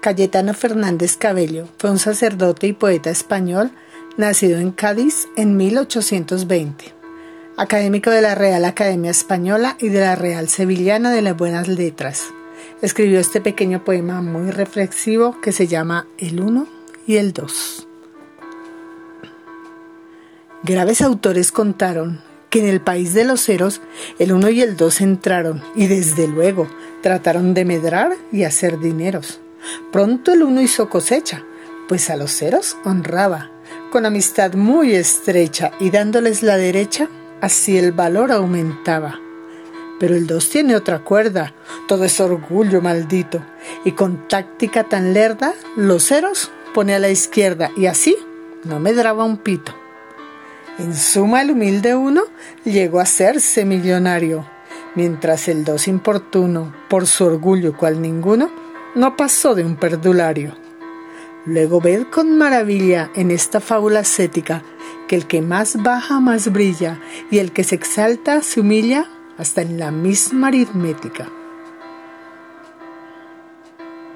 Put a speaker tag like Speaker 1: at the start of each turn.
Speaker 1: Cayetano Fernández Cabello fue un sacerdote y poeta español nacido en Cádiz en 1820. Académico de la Real Academia Española y de la Real Sevillana de las Buenas Letras. Escribió este pequeño poema muy reflexivo que se llama El uno y el dos. Graves autores contaron que en el país de los ceros el uno y el dos entraron y desde luego trataron de medrar y hacer dineros. Pronto el uno hizo cosecha, pues a los ceros honraba, con amistad muy estrecha y dándoles la derecha, así el valor aumentaba. Pero el dos tiene otra cuerda, todo es orgullo maldito, y con táctica tan lerda, los ceros pone a la izquierda y así no medraba un pito. En suma, el humilde uno llegó a serse millonario, mientras el dos importuno, por su orgullo cual ninguno, no pasó de un perdulario. Luego ved con maravilla en esta fábula ascética que el que más baja más brilla y el que se exalta se humilla hasta en la misma aritmética.